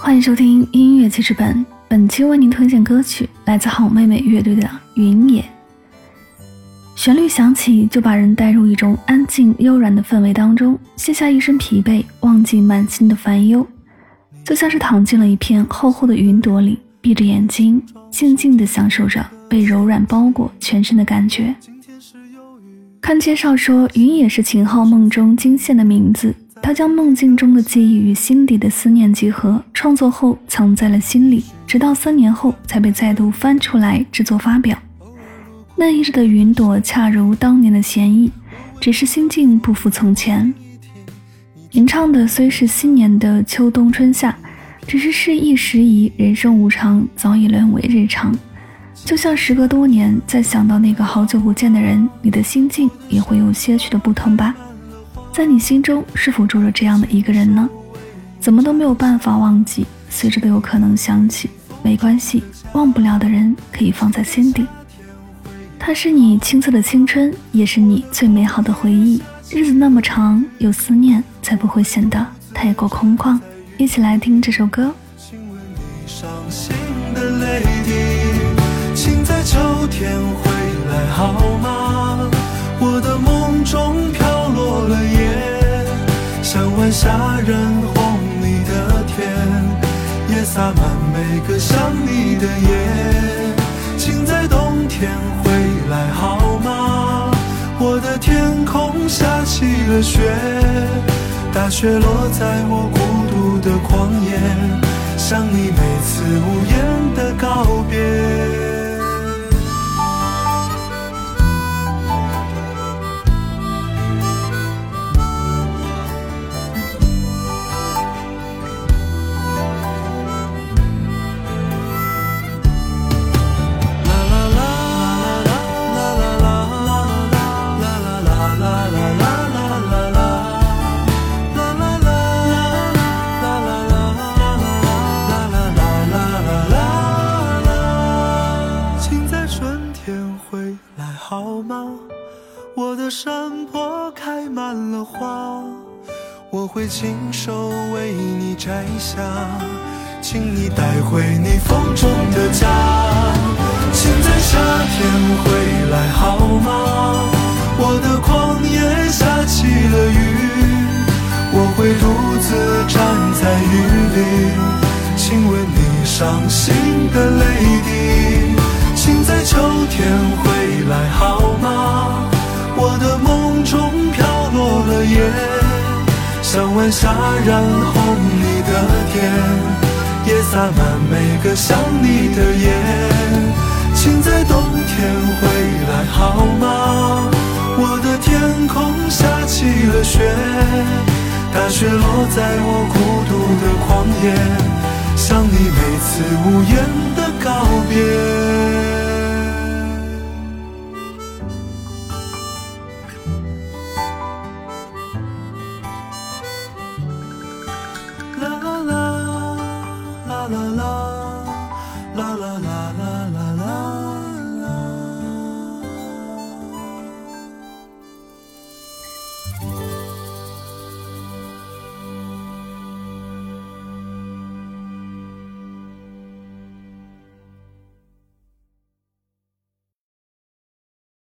欢迎收听音乐记事本，本期为您推荐歌曲来自好妹妹乐队的《云野》。旋律响起，就把人带入一种安静悠然的氛围当中，卸下一身疲惫，忘记满心的烦忧，就像是躺进了一片厚厚的云朵里，闭着眼睛，静静地享受着被柔软包裹全身的感觉。看介绍说，云野是秦昊梦中惊现的名字。他将梦境中的记忆与心底的思念集合，创作后藏在了心里，直到三年后才被再度翻出来制作发表。那一日的云朵，恰如当年的闲意，只是心境不复从前。吟唱的虽是新年的秋冬春夏，只是事易时移，人生无常，早已沦为日常。就像时隔多年，再想到那个好久不见的人，你的心境也会有些许的不同吧。在你心中是否住着这样的一个人呢？怎么都没有办法忘记，随时都有可能想起。没关系，忘不了的人可以放在心底。他是你青涩的青春，也是你最美好的回忆。日子那么长，有思念才不会显得太过空旷。一起来听这首歌。请问你伤心每个想你的夜。请在冬天回来好吗？我的天空下起了雪，大雪落在我孤独的旷野，想你每次无言好吗我的山坡开满了花，我会亲手为你摘下，请你带回你风中的家。请在夏天回来好吗？我的旷野下起了雨，我会独自站在雨里，亲吻你伤心的泪滴。请在秋天回来好吗？我的梦中飘落了叶，像晚霞染红你的天，也洒满每个想你的夜。请在冬天回来好吗？我的天空下起了雪，大雪落在我孤独的旷野，像你每次无言的告别。